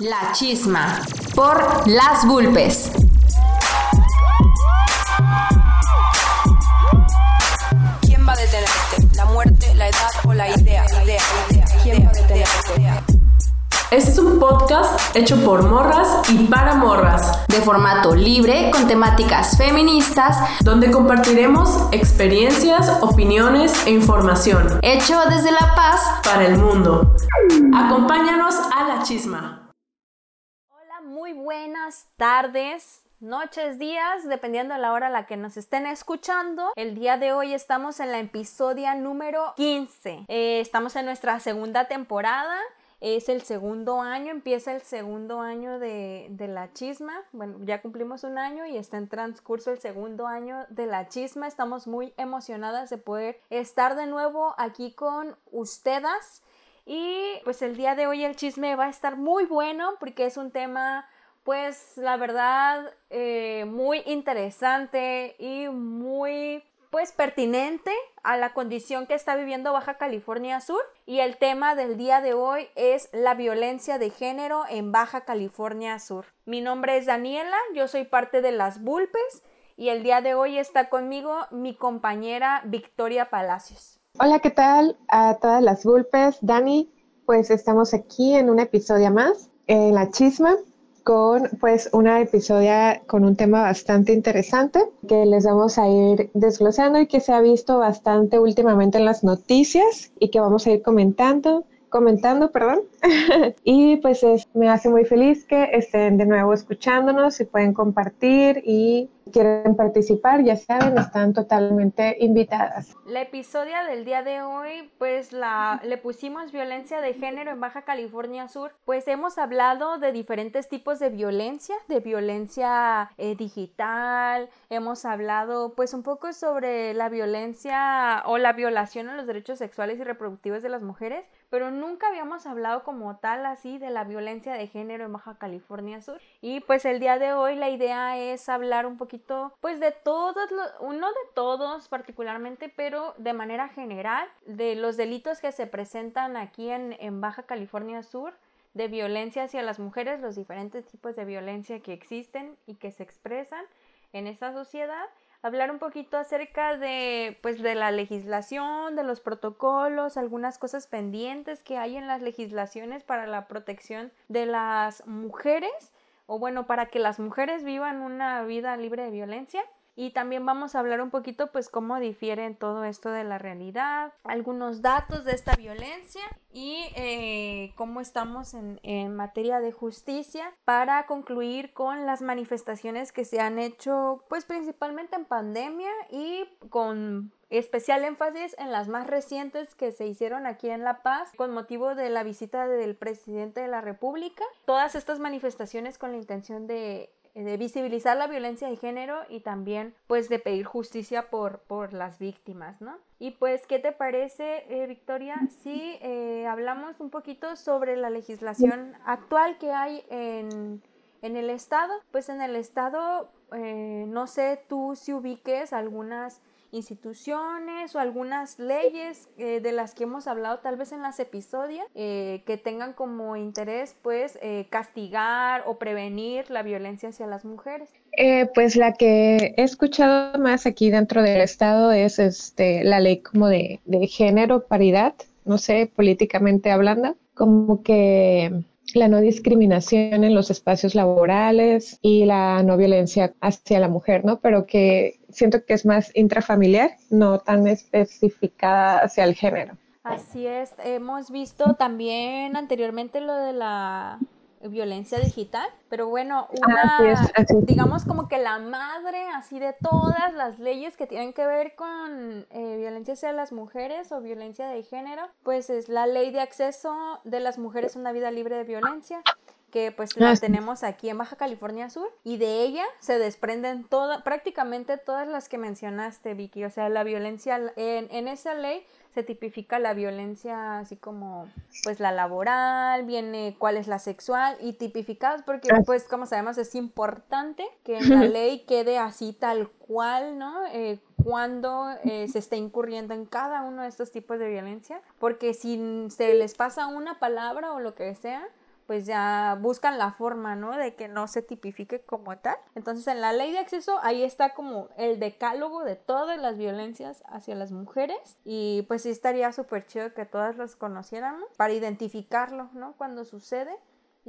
La Chisma por Las Vulpes. ¿Quién va a detenerte? ¿La muerte, la edad o la idea? idea, idea. ¿Quién va a detenerte? Este es un podcast hecho por morras y para morras, De formato libre, con temáticas feministas, donde compartiremos experiencias, opiniones e información hecho desde La Paz. para el mundo. Acompáñanos a la chisma. Buenas tardes, noches, días, dependiendo de la hora a la que nos estén escuchando. El día de hoy estamos en la episodia número 15. Eh, estamos en nuestra segunda temporada. Es el segundo año, empieza el segundo año de, de la chisma. Bueno, ya cumplimos un año y está en transcurso el segundo año de la chisma. Estamos muy emocionadas de poder estar de nuevo aquí con ustedes. Y pues el día de hoy el chisme va a estar muy bueno porque es un tema, pues la verdad, eh, muy interesante y muy, pues pertinente a la condición que está viviendo Baja California Sur. Y el tema del día de hoy es la violencia de género en Baja California Sur. Mi nombre es Daniela, yo soy parte de las Bulpes y el día de hoy está conmigo mi compañera Victoria Palacios. Hola, ¿qué tal a todas las Vulpes? Dani, pues estamos aquí en un episodio más, en La Chisma, con pues una episodio con un tema bastante interesante que les vamos a ir desglosando y que se ha visto bastante últimamente en las noticias y que vamos a ir comentando, comentando, perdón. y pues es- me hace muy feliz que estén de nuevo escuchándonos y pueden compartir y quieren participar, ya saben, están totalmente invitadas. La episodio del día de hoy, pues la le pusimos violencia de género en Baja California Sur. Pues hemos hablado de diferentes tipos de violencia, de violencia eh, digital. Hemos hablado, pues, un poco sobre la violencia o la violación a los derechos sexuales y reproductivos de las mujeres, pero nunca habíamos hablado como tal así de la violencia de género en Baja California Sur. Y pues el día de hoy la idea es hablar un poquito, pues, de todos los, no de todos particularmente, pero de manera general, de los delitos que se presentan aquí en, en Baja California Sur de violencia hacia las mujeres, los diferentes tipos de violencia que existen y que se expresan en esta sociedad, hablar un poquito acerca de pues de la legislación, de los protocolos, algunas cosas pendientes que hay en las legislaciones para la protección de las mujeres o bueno, para que las mujeres vivan una vida libre de violencia. Y también vamos a hablar un poquito pues cómo difiere todo esto de la realidad, algunos datos de esta violencia y eh, cómo estamos en, en materia de justicia para concluir con las manifestaciones que se han hecho pues principalmente en pandemia y con especial énfasis en las más recientes que se hicieron aquí en La Paz con motivo de la visita del presidente de la República. Todas estas manifestaciones con la intención de de visibilizar la violencia de género y también pues de pedir justicia por, por las víctimas, ¿no? Y pues, ¿qué te parece, eh, Victoria, si eh, hablamos un poquito sobre la legislación actual que hay en, en el Estado? Pues en el Estado, eh, no sé tú si ubiques algunas instituciones o algunas leyes eh, de las que hemos hablado tal vez en las episodios eh, que tengan como interés pues eh, castigar o prevenir la violencia hacia las mujeres. Pues la que he escuchado más aquí dentro del estado es este, la ley como de, de género, paridad, no sé, políticamente hablando, como que la no discriminación en los espacios laborales y la no violencia hacia la mujer, ¿no? Pero que siento que es más intrafamiliar, no tan especificada hacia el género. Así es, hemos visto también anteriormente lo de la violencia digital, pero bueno, una, Así es, así es. digamos como que la madre así de todas las leyes que tienen que ver con eh, violencia hacia las mujeres o violencia de género, pues es la ley de acceso de las mujeres a una vida libre de violencia que pues la Ah, tenemos aquí en Baja California Sur y de ella se desprenden toda, prácticamente todas las que mencionaste Vicky, o sea, la violencia en, en esa ley se tipifica la violencia así como pues la laboral, viene cuál es la sexual y tipificados porque Ah. pues como sabemos es importante que en la ley quede así tal cual, ¿no? Eh, cuando eh, se está incurriendo en cada uno de estos tipos de violencia, porque si se les pasa una palabra o lo que sea, pues ya buscan la forma, ¿no? De que no se tipifique como tal. Entonces en la ley de acceso ahí está como el decálogo de todas las violencias hacia las mujeres y pues sí estaría súper chido que todas las conociéramos para identificarlo, ¿no? Cuando sucede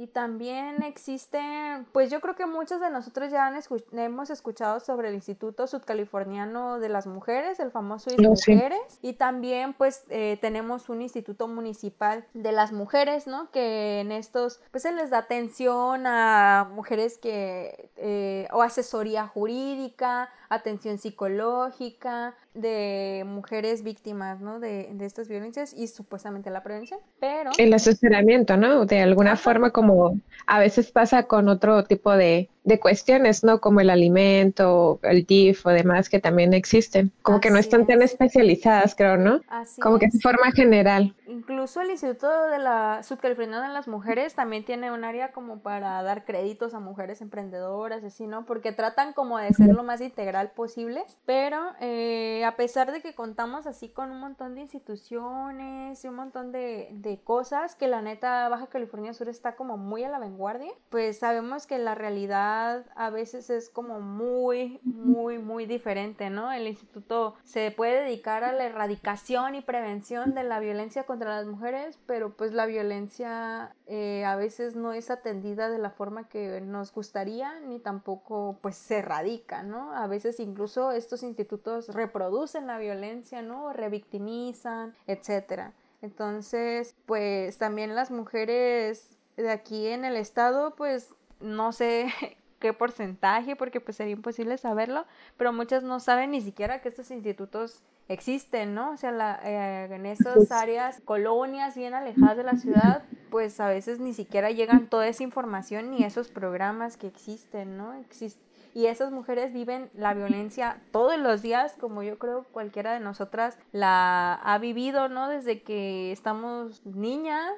y también existen, pues yo creo que muchos de nosotros ya hemos escuchado sobre el Instituto Sudcaliforniano de las Mujeres, el famoso IS Mujeres, y también pues eh, tenemos un Instituto Municipal de las Mujeres, ¿no? Que en estos, pues se les da atención a mujeres que, eh, o asesoría jurídica, atención psicológica de mujeres víctimas, ¿no? De, de estas violencias y supuestamente la prevención, pero... El asesoramiento, ¿no? De alguna forma como a veces pasa con otro tipo de, de cuestiones, ¿no? Como el alimento, el DIF o demás que también existen. Como que no están tan especializadas, creo, ¿no? Así como que es. de forma general. Incluso el Instituto de la Sudcaliforniana de las Mujeres también tiene un área como para dar créditos a mujeres emprendedoras, así, ¿no? Porque tratan como de ser lo más integral posible, pero eh, a pesar de que contamos así con un montón de instituciones y un montón de, de cosas, que la neta Baja California Sur está como muy a la vanguardia, pues sabemos que la realidad a veces es como muy, muy, muy diferente, ¿no? El instituto se puede dedicar a la erradicación y prevención de la violencia contra las mujeres, pero pues la violencia eh, a veces no es atendida de la forma que nos gustaría, ni tampoco pues se erradica, ¿no? A veces incluso estos institutos reproducen la violencia, ¿no? Revictimizan, etcétera. Entonces, pues también las mujeres de aquí en el estado, pues no sé qué porcentaje, porque pues sería imposible saberlo, pero muchas no saben ni siquiera que estos institutos existen, ¿no? O sea, la, eh, en esas áreas, colonias bien alejadas de la ciudad, pues a veces ni siquiera llegan toda esa información ni esos programas que existen, ¿no? Existen y esas mujeres viven la violencia todos los días, como yo creo cualquiera de nosotras la ha vivido, ¿no? Desde que estamos niñas,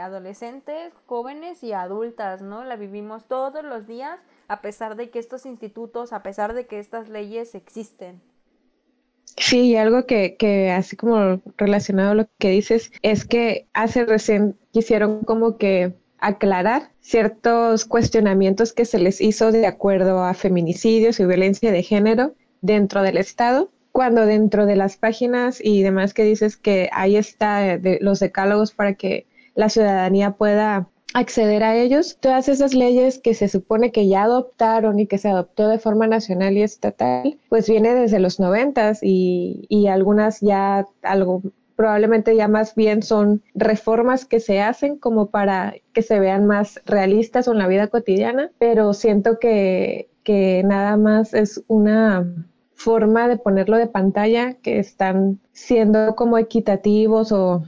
adolescentes, jóvenes y adultas, ¿no? La vivimos todos los días, a pesar de que estos institutos, a pesar de que estas leyes existen. Sí, y algo que, que así como relacionado a lo que dices, es que hace recién quisieron como que aclarar ciertos cuestionamientos que se les hizo de acuerdo a feminicidios y violencia de género dentro del Estado, cuando dentro de las páginas y demás que dices que ahí está de los decálogos para que la ciudadanía pueda acceder a ellos, todas esas leyes que se supone que ya adoptaron y que se adoptó de forma nacional y estatal, pues viene desde los noventas y, y algunas ya algo probablemente ya más bien son reformas que se hacen como para que se vean más realistas en la vida cotidiana, pero siento que, que nada más es una forma de ponerlo de pantalla que están siendo como equitativos o,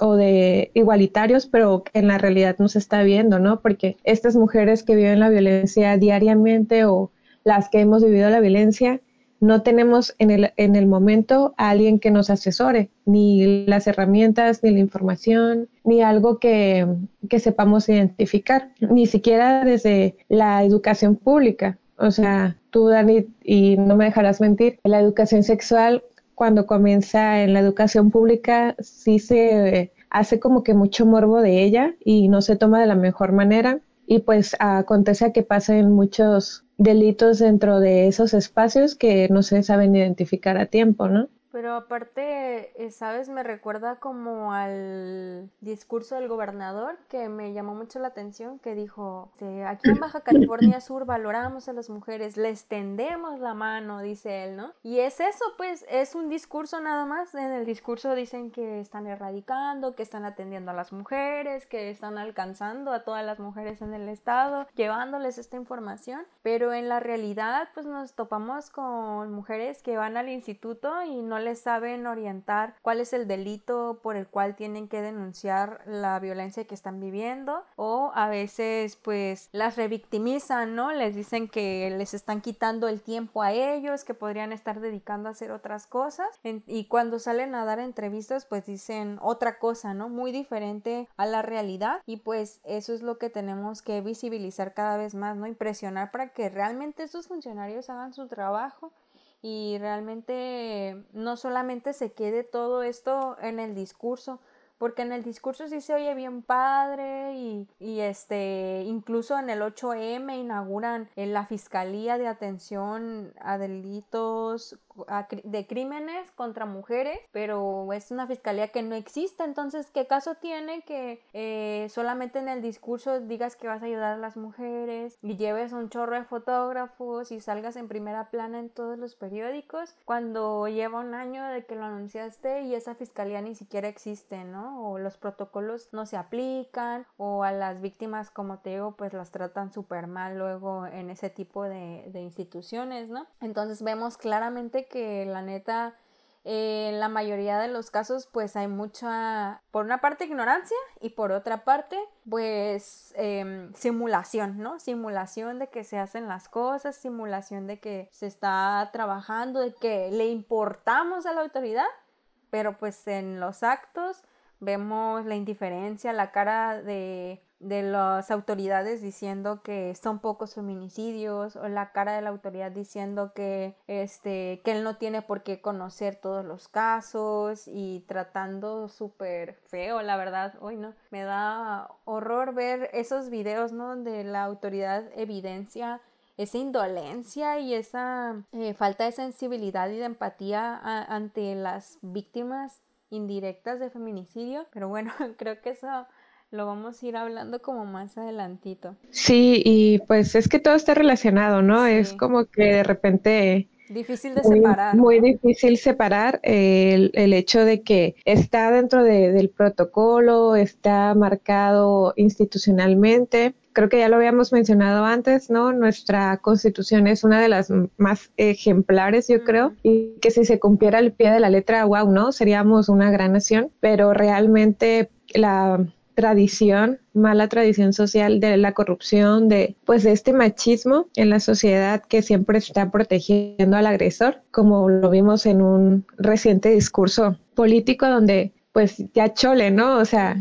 o de igualitarios, pero en la realidad no se está viendo, ¿no? Porque estas mujeres que viven la violencia diariamente o las que hemos vivido la violencia, no tenemos en el, en el momento a alguien que nos asesore, ni las herramientas, ni la información, ni algo que, que sepamos identificar, ni siquiera desde la educación pública. O sea, tú, Dani, y no me dejarás mentir, la educación sexual, cuando comienza en la educación pública, sí se hace como que mucho morbo de ella y no se toma de la mejor manera. Y pues acontece que pasa en muchos delitos dentro de esos espacios que no se saben identificar a tiempo, ¿no? Pero aparte, eh, ¿sabes? Me recuerda como al discurso del gobernador que me llamó mucho la atención, que dijo, aquí en Baja California Sur valoramos a las mujeres, les tendemos la mano, dice él, ¿no? Y es eso, pues, es un discurso nada más. En el discurso dicen que están erradicando, que están atendiendo a las mujeres, que están alcanzando a todas las mujeres en el estado, llevándoles esta información, pero en la realidad, pues nos topamos con mujeres que van al instituto y no les saben orientar cuál es el delito por el cual tienen que denunciar la violencia que están viviendo o a veces pues las revictimizan, ¿no? Les dicen que les están quitando el tiempo a ellos, que podrían estar dedicando a hacer otras cosas y cuando salen a dar entrevistas pues dicen otra cosa, ¿no? Muy diferente a la realidad y pues eso es lo que tenemos que visibilizar cada vez más, ¿no? Impresionar para que realmente estos funcionarios hagan su trabajo y realmente no solamente se quede todo esto en el discurso, porque en el discurso sí se oye bien padre y, este, incluso en el 8M inauguran en la Fiscalía de Atención a Delitos de Crímenes contra Mujeres, pero es una fiscalía que no existe, entonces, ¿qué caso tiene que eh, solamente en el discurso digas que vas a ayudar a las mujeres y lleves un chorro de fotógrafos y salgas en primera plana en todos los periódicos cuando lleva un año de que lo anunciaste y esa fiscalía ni siquiera existe, ¿no? O los protocolos no se aplican o a las víctimas, como te digo, pues las tratan súper mal luego en ese tipo de, de instituciones, ¿no? Entonces vemos claramente que la neta en la mayoría de los casos pues hay mucha, por una parte ignorancia y por otra parte pues em, simulación, ¿no? Simulación de que se hacen las cosas, simulación de que se está trabajando, de que le importamos a la autoridad, pero pues en los actos vemos la indiferencia, la cara de de las autoridades diciendo que son pocos feminicidios o la cara de la autoridad diciendo que este que él no tiene por qué conocer todos los casos y tratando súper feo la verdad. Hoy no me da horror ver esos videos no donde la autoridad evidencia esa indolencia y esa eh, falta de sensibilidad y de empatía ante las víctimas indirectas de feminicidio. Pero bueno creo que eso lo vamos a ir hablando como más adelantito. Sí, y pues es que todo está relacionado, ¿no? Es como que de repente... Difícil de separar. Muy difícil separar el, el, hecho de que está dentro de, del protocolo, está marcado institucionalmente. Creo que ya lo habíamos mencionado antes, ¿no? Nuestra constitución es una de las más ejemplares, yo creo, y que si se cumpliera el pie de la letra, wow, ¿no? Seríamos una gran nación, pero realmente la tradición, mala tradición social de la corrupción, de pues de este machismo en la sociedad que siempre está protegiendo al agresor, como lo vimos en un reciente discurso político donde pues ya chole, ¿no? O sea,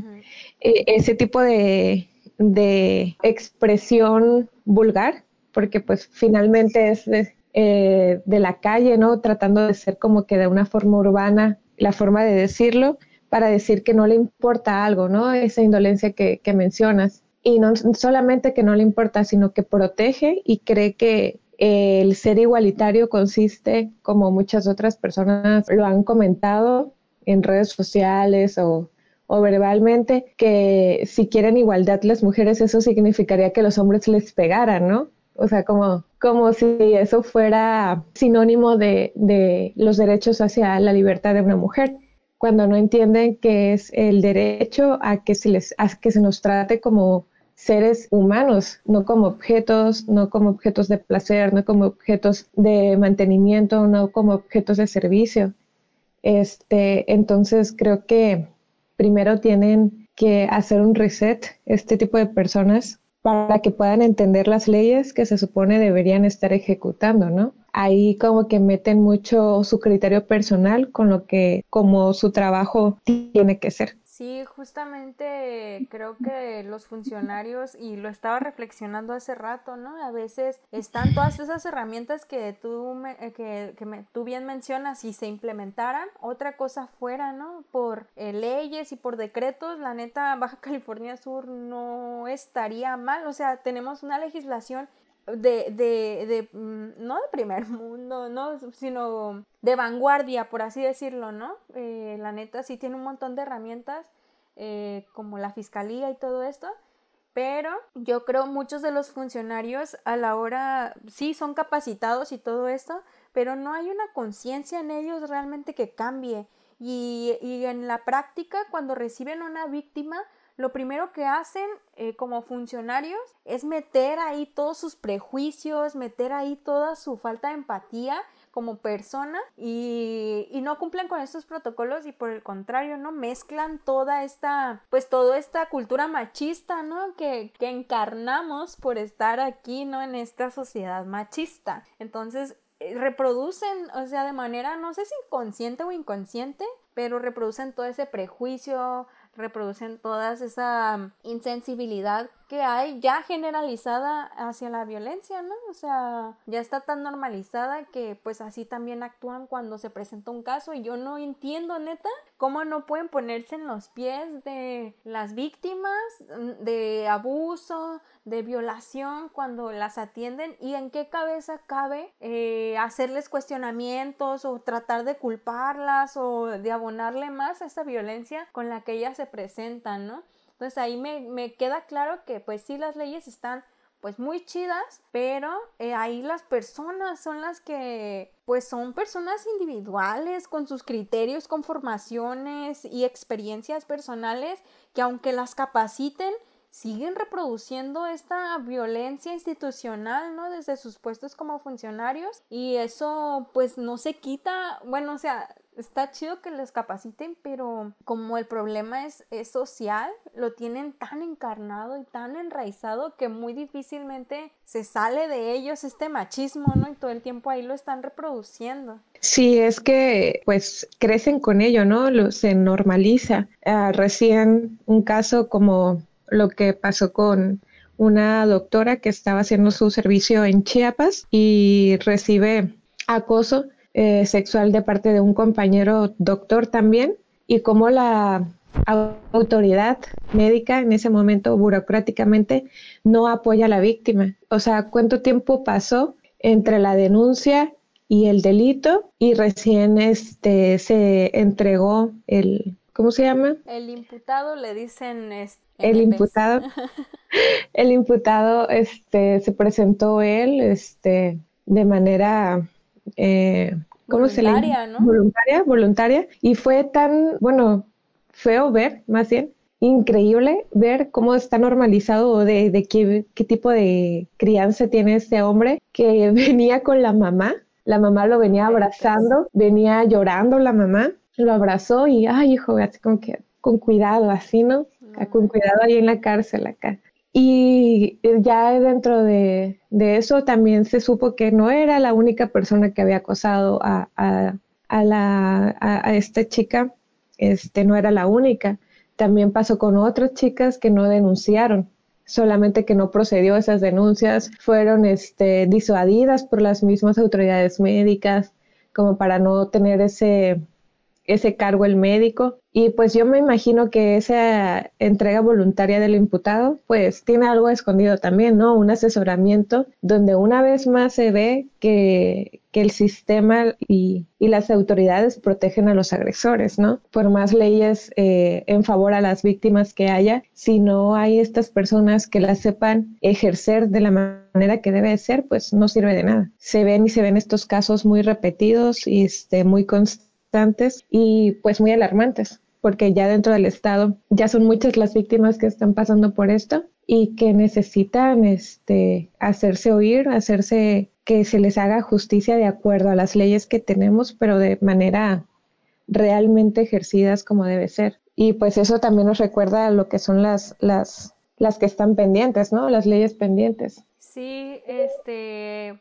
e, ese tipo de, de, expresión vulgar, porque pues finalmente es de, eh, de la calle, ¿no? Tratando de ser como que de una forma urbana la forma de decirlo para decir que no le importa algo, ¿no? Esa indolencia que, mencionas. Y no solamente que no le importa, sino que protege y cree que el ser igualitario consiste, como muchas otras personas lo han comentado en redes sociales o, verbalmente, que si quieren igualdad las mujeres, eso significaría que los hombres les pegaran, ¿no? O sea, como, como si eso fuera sinónimo de los derechos hacia la libertad de una mujer cuando no entienden que es el derecho a que se les a que se nos trate como seres humanos, no como objetos, no como objetos de placer, no como objetos de mantenimiento, no como objetos de servicio. Este, entonces creo que primero tienen que hacer un reset este tipo de personas para que puedan entender las leyes que se supone deberían estar ejecutando, ¿no? Ahí como que meten mucho su criterio personal con lo que como su trabajo tiene que ser. Sí, justamente creo que los funcionarios, y lo estaba reflexionando hace rato, ¿no? A veces están todas esas herramientas que tú, me, eh, que, que me, tú bien mencionas y se implementaran, otra cosa fuera, ¿no? Por eh, leyes y por decretos, la neta, Baja California Sur no estaría mal, o sea, tenemos una legislación de, de, de, mm, no de primer mundo, ¿no? Sino de vanguardia, por así decirlo, ¿no? Eh, la neta sí tiene un montón de herramientas, eh, como la fiscalía y todo esto, pero yo creo muchos de los funcionarios a la hora, sí, son capacitados y todo esto, pero no hay una conciencia en ellos realmente que cambie. Y, y en la práctica, cuando reciben una víctima, lo primero que hacen eh, como funcionarios es meter ahí todos sus prejuicios, meter ahí toda su falta de empatía como persona y, no cumplen con estos protocolos y por el contrario, ¿no? Mezclan toda esta, pues toda esta cultura machista, ¿no? Que, que encarnamos por estar aquí, ¿no? En esta sociedad machista. Entonces, eh, reproducen, o sea, de manera, no sé si inconsciente o inconsciente, pero reproducen todo ese prejuicio, reproducen toda esa insensibilidad que hay ya generalizada hacia la violencia, ¿no? O sea, ya está tan normalizada que pues así también actúan cuando se presenta un caso y yo no entiendo neta cómo no pueden ponerse en los pies de las víctimas mm, de abuso, de violación cuando las atienden y en qué cabeza cabe eh, hacerles cuestionamientos o tratar de culparlas o de abonarle más a esa violencia con la que ellas se presentan, ¿no? Entonces ahí me, me queda claro que pues sí las leyes están pues muy chidas, pero eh, ahí las personas son las que pues son personas individuales con sus criterios, con formaciones y experiencias personales que aunque las capaciten, siguen reproduciendo esta violencia institucional, ¿no? Desde sus puestos como funcionarios y eso pues no se quita, bueno, o sea, está chido que les capaciten, pero como el problema es, es social, lo tienen tan encarnado y tan enraizado que muy difícilmente se sale de ellos este machismo, ¿no? Y todo el tiempo ahí lo están reproduciendo. Sí, es que pues crecen con ello, ¿no? Lo, se normaliza. Ah, recién un caso como lo que pasó con una doctora que estaba haciendo su servicio en Chiapas y recibe acoso eh, sexual de parte de un compañero doctor también y cómo la autoridad médica en ese momento burocráticamente no apoya a la víctima. O sea, ¿cuánto tiempo pasó entre la denuncia y el delito y recién este se entregó el ¿cómo se llama? El imputado le dicen este, el imputado el imputado este se presentó él este de manera eh, ¿cómo voluntaria, se le ¿no? Voluntaria, voluntaria. Y fue tan, bueno, feo ver, más bien, increíble ver cómo está normalizado o de, de qué, qué, tipo de crianza tiene este hombre que venía con la mamá. La mamá lo venía abrazando, venía llorando la mamá, lo abrazó y, ay, hijo, así como que con cuidado, así, ¿no? Con cuidado ahí en la cárcel acá. Y ya dentro de, eso también se supo que no era la única persona que había acosado a, la, a, esta chica, este, no era la única. También pasó con otras chicas que no denunciaron, solamente que no procedió esas denuncias, fueron este, disuadidas por las mismas autoridades médicas, como para no tener ese, ese cargo el médico. Y pues yo me imagino que esa entrega voluntaria del imputado pues tiene algo escondido también, ¿no? Un asesoramiento donde una vez más se ve que, que el sistema y, y, las autoridades protegen a los agresores, ¿no? Por más leyes eh, en favor a las víctimas que haya, si no hay estas personas que las sepan ejercer de la manera que debe ser, pues no sirve de nada. Se ven y se ven estos casos muy repetidos y este, muy constantes y pues muy alarmantes, porque ya dentro del Estado ya son muchas las víctimas que están pasando por esto y que necesitan este, hacerse oír, hacerse que se les haga justicia de acuerdo a las leyes que tenemos, pero de manera realmente ejercidas como debe ser. Y pues eso también nos recuerda a lo que son las, las, las que están pendientes, ¿no? Las leyes pendientes. Sí, este,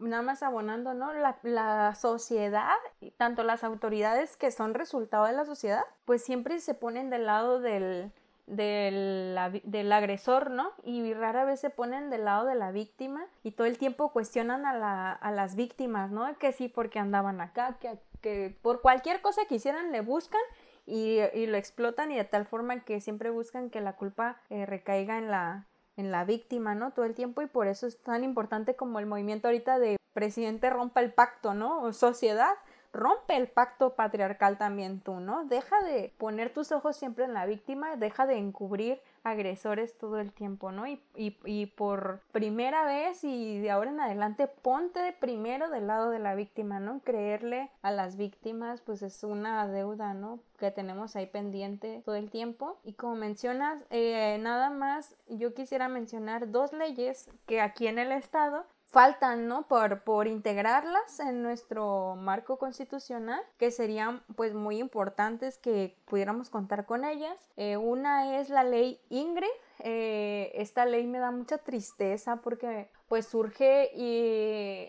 nada más abonando, ¿no? La, la sociedad, tanto las autoridades que son resultado de la sociedad, pues siempre se ponen del lado del, del, del, agresor, ¿no? Y rara vez se ponen del lado de la víctima y todo el tiempo cuestionan a, la, a las víctimas, ¿no? Que sí, porque andaban acá, que, que por cualquier cosa que hicieran le buscan y, y, lo explotan y de tal forma que siempre buscan que la culpa eh, recaiga en la, en la víctima, ¿no? Todo el tiempo y por eso es tan importante como el movimiento ahorita de presidente rompa el pacto, ¿no? O sociedad, rompe el pacto patriarcal también tú, ¿no? Deja de poner tus ojos siempre en la víctima, deja de encubrir agresores todo el tiempo, ¿no? Y, y, y, por primera vez y de ahora en adelante ponte de primero del lado de la víctima, ¿no? Creerle a las víctimas pues es una deuda, ¿no? Que tenemos ahí pendiente todo el tiempo. Y como mencionas, eh, nada más yo quisiera mencionar dos leyes que aquí en el estado faltan, ¿no? Por, por integrarlas en nuestro marco constitucional, que serían pues muy importantes que pudiéramos contar con ellas. Eh, una es la ley Ingrid. Eh, esta ley me da mucha tristeza porque pues surge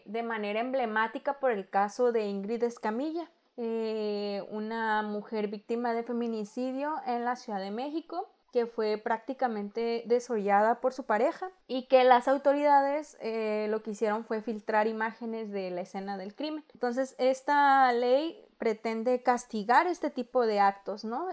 de manera emblemática por el caso de Ingrid Escamilla. Eh, una mujer víctima de feminicidio en la Ciudad de México que fue prácticamente desollada por su pareja y que las autoridades eh, lo que hicieron fue filtrar imágenes de la escena del crimen. Entonces esta ley pretende castigar este tipo de actos, ¿no?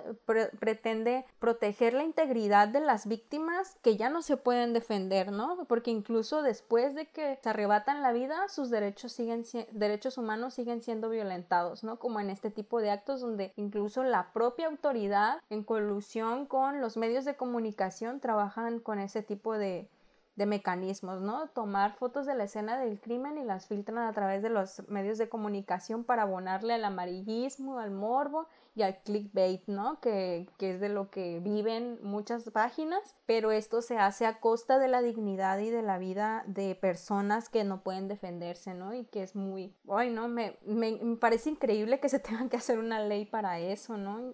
pretende proteger la integridad de las víctimas que ya no se pueden defender, ¿no? Porque incluso después de que se arrebatan la vida, sus derechos siguen derechos humanos siguen siendo violentados, ¿no? Como en este tipo de actos donde incluso la propia autoridad en colusión con los medios de comunicación trabajan con ese tipo de de mecanismos, ¿no? Tomar fotos de la escena del crimen y las filtran a través de los medios de comunicación para abonarle al amarillismo, al morbo y al clickbait, ¿no? Que, es de lo que viven muchas páginas, pero esto se hace a costa de la dignidad y de la vida de personas que no pueden defenderse, ¿no? Y que es muy, ay, no, me, me, parece increíble que se tenga que hacer una ley para eso, ¿no?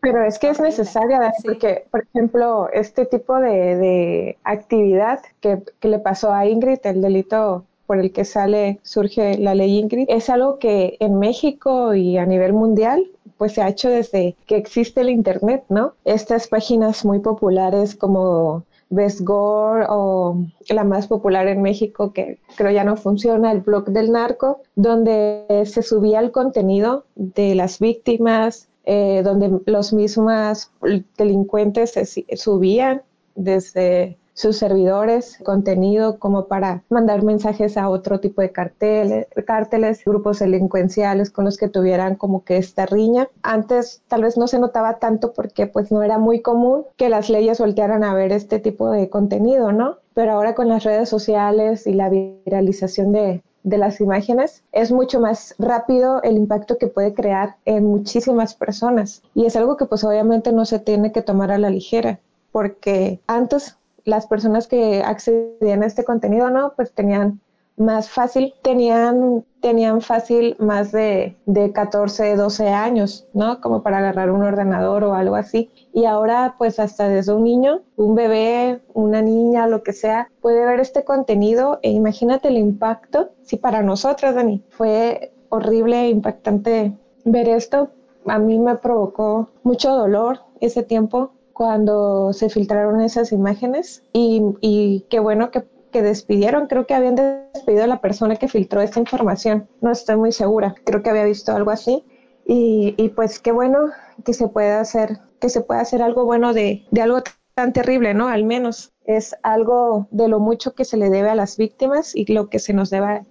pero es que es necesaria, porque, por ejemplo, este tipo de, de actividad que, que le pasó a Ingrid, el delito por el que sale, surge la ley Ingrid, es algo que en México y a nivel mundial pues se ha hecho desde que existe el Internet, ¿no? Estas páginas muy populares como Best Gore o la más popular en México que creo ya no funciona, el blog del narco, donde se subía el contenido de las víctimas, eh, donde los mismos delincuentes se subían desde sus servidores, contenido como para mandar mensajes a otro tipo de carteles, cárteles, grupos delincuenciales con los que tuvieran como que esta riña. Antes tal vez no se notaba tanto porque pues no era muy común que las leyes voltearan a ver este tipo de contenido, ¿no? Pero ahora con las redes sociales y la viralización de, de las imágenes, es mucho más rápido el impacto que puede crear en muchísimas personas. Y es algo que pues obviamente no se tiene que tomar a la ligera, porque antes las personas que accedían a este contenido, ¿no? Pues tenían más fácil, tenían, tenían fácil más de, de 14, 12 años, ¿no? Como para agarrar un ordenador o algo así. Y ahora, pues hasta desde un niño, un bebé, una niña, lo que sea, puede ver este contenido e imagínate el impacto. Si para nosotras, Dani, fue horrible, e impactante ver esto, a mí me provocó mucho dolor ese tiempo cuando se filtraron esas imágenes y, qué bueno que, despidieron, creo que habían despedido a la persona que filtró esta información, no estoy muy segura, creo que había visto algo así y, pues qué bueno que se pueda hacer, que se pueda hacer algo bueno de, algo tan terrible, ¿no? Al menos es algo de lo mucho que se le debe a las víctimas y lo que se nos debe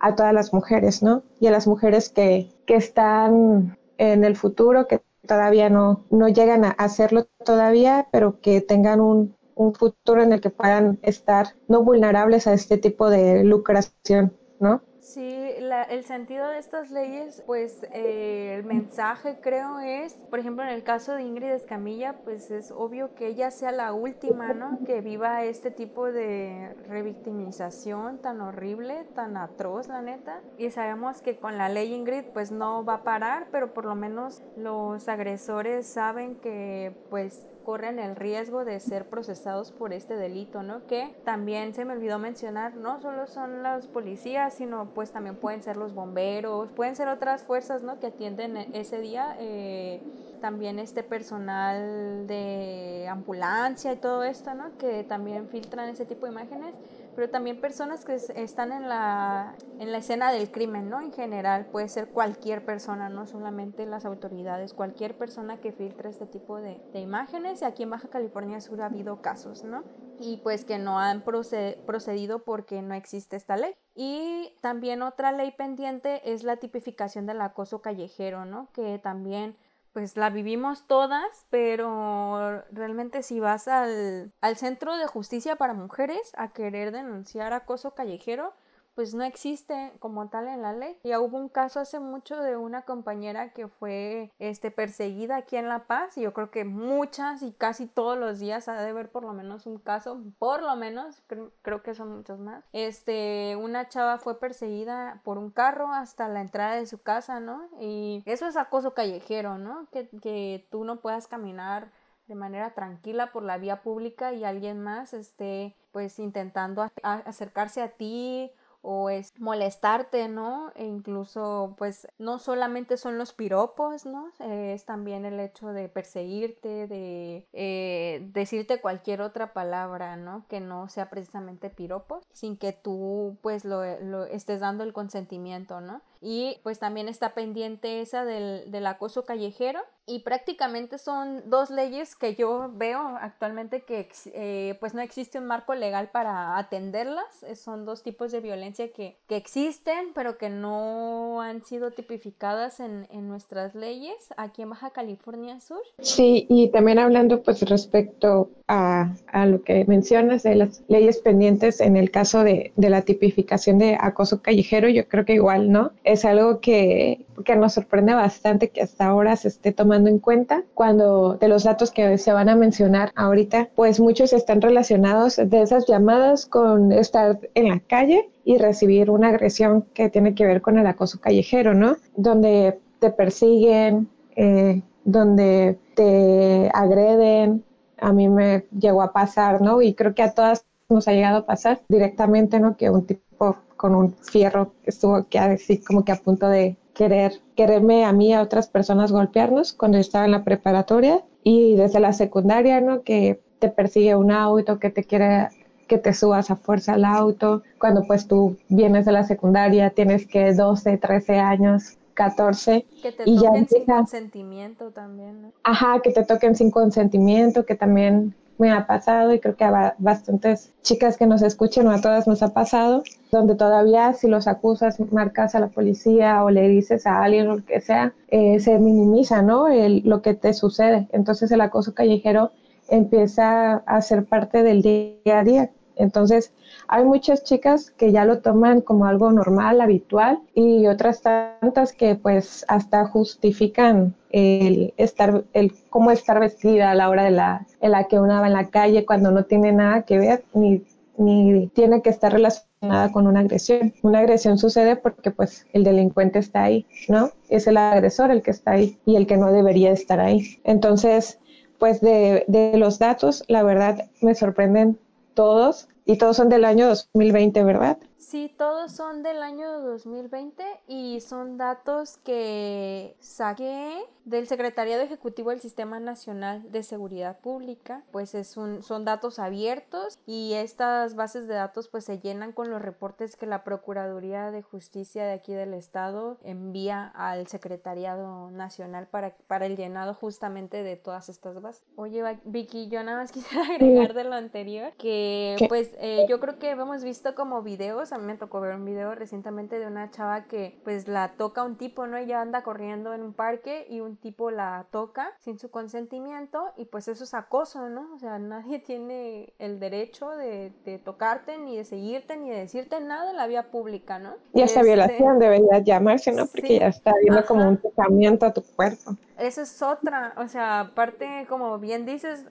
a todas las mujeres, ¿no? Y a las mujeres que, que están en el futuro, que todavía no, no llegan a hacerlo todavía, pero que tengan un, un futuro en el que puedan estar no vulnerables a este tipo de lucración, ¿no? Sí, el sentido de estas leyes, pues eh, el mensaje creo es, por ejemplo, en el caso de Ingrid Escamilla, pues es obvio que ella sea la última, ¿no? Que viva este tipo de revictimización tan horrible, tan atroz, la neta. Y sabemos que con la ley Ingrid, pues no va a parar, pero por lo menos los agresores saben que, pues, corren el riesgo de ser procesados por este delito, ¿no? Que también se me olvidó mencionar, no solo son los policías, sino pues también pueden ser los bomberos, pueden ser otras fuerzas, ¿no? Que atienden ese día. Eh, también este personal de ambulancia y todo esto, ¿no? Que también filtran ese tipo de imágenes pero también personas que están en la, en la escena del crimen, ¿no? En general, puede ser cualquier persona, no solamente las autoridades, cualquier persona que filtre este tipo de, de imágenes. Y aquí en Baja California Sur ha habido casos, ¿no? Y pues que no han procedido porque no existe esta ley. Y también otra ley pendiente es la tipificación del acoso callejero, ¿no? Que también pues la vivimos todas, pero realmente si vas al, al centro de justicia para mujeres a querer denunciar acoso callejero, pues no existe como tal en la ley. Ya hubo un caso hace mucho de una compañera que fue este, perseguida aquí en La Paz y yo creo que muchas y casi todos los días ha de haber por lo menos un caso, por lo menos, creo, que son muchos más. Este, una chava fue perseguida por un carro hasta la entrada de su casa, ¿no? Y eso es acoso callejero, ¿no? Que, que tú no puedas caminar de manera tranquila por la vía pública y alguien más esté pues intentando acercarse a ti o es molestarte, ¿no? E incluso, pues, no solamente son los piropos, ¿no? es también el hecho de perseguirte, de eh, decirte cualquier otra palabra, ¿no? Que no sea precisamente piropos, sin que tú, pues, lo, lo estés dando el consentimiento, ¿no? Y pues también está pendiente esa del, del acoso callejero y prácticamente son dos leyes que yo veo actualmente que eh, pues no existe un marco legal para atenderlas. Son dos tipos de violencia que, que existen pero que no han sido tipificadas en, en, nuestras leyes aquí en Baja California Sur. Sí, y también hablando pues respecto a, a lo que mencionas de las leyes pendientes en el caso de, de, la tipificación de acoso callejero, yo creo que igual, ¿no? Es algo que, que nos sorprende bastante que hasta ahora se esté tomando en cuenta cuando de los datos que se van a mencionar ahorita, pues muchos están relacionados de esas llamadas con estar en la calle y recibir una agresión que tiene que ver con el acoso callejero, ¿no? Donde te persiguen, eh, donde te agreden. A mí me llegó a pasar, ¿no? Y creo que a todas nos ha llegado a pasar directamente, ¿no? Que un tipo con un fierro estuvo aquí así como que a punto de querer, quererme a mí, a otras personas golpearnos cuando estaba en la preparatoria y desde la secundaria, ¿no? Que te persigue un auto, que te quiere que te subas a fuerza al auto, cuando pues tú vienes de la secundaria, tienes que 12, 13 años, 14. Que te y toquen sin consentimiento también, ¿no? Ajá, que te toquen sin consentimiento, que también me ha pasado y creo que a bastantes chicas que nos escuchen o a todas nos ha pasado, donde todavía si los acusas, marcas a la policía o le dices a alguien o lo que sea, eh, se minimiza, ¿no? El, lo que te sucede. Entonces el acoso callejero empieza a ser parte del día a día. Entonces, hay muchas chicas que ya lo toman como algo normal, habitual, y otras tantas que pues hasta justifican el estar, el cómo estar vestida a la hora de la, en la que una va en la calle cuando no tiene nada que ver ni, ni tiene que estar relacionada con una agresión. Una agresión sucede porque pues el delincuente está ahí, ¿no? Es el agresor el que está ahí y el que no debería estar ahí. Entonces, pues de, de los datos, la verdad me sorprenden todos y todos son del año 2020, ¿verdad? Sí, todos son del año 2020 y son datos que saqué del Secretariado Ejecutivo del Sistema Nacional de Seguridad Pública. Pues es un, son datos abiertos y estas bases de datos pues se llenan con los reportes que la Procuraduría de Justicia de aquí del Estado envía al Secretariado Nacional para, para el llenado justamente de todas estas bases. Oye, Vicky, yo nada más quisiera agregar de lo anterior que pues eh, yo creo que hemos visto como videos me tocó ver un video recientemente de una chava que pues la toca un tipo, ¿no? Ella anda corriendo en un parque y un tipo la toca sin su consentimiento y pues eso es acoso, ¿no? O sea, nadie tiene el derecho de, tocarte, ni de seguirte, ni de decirte nada en la vía pública, ¿no? Y esta este violación debería llamarse, ¿no? Porque ya está viendo como un tocamiento a tu cuerpo. Esa es otra, o sea, aparte, como bien dices,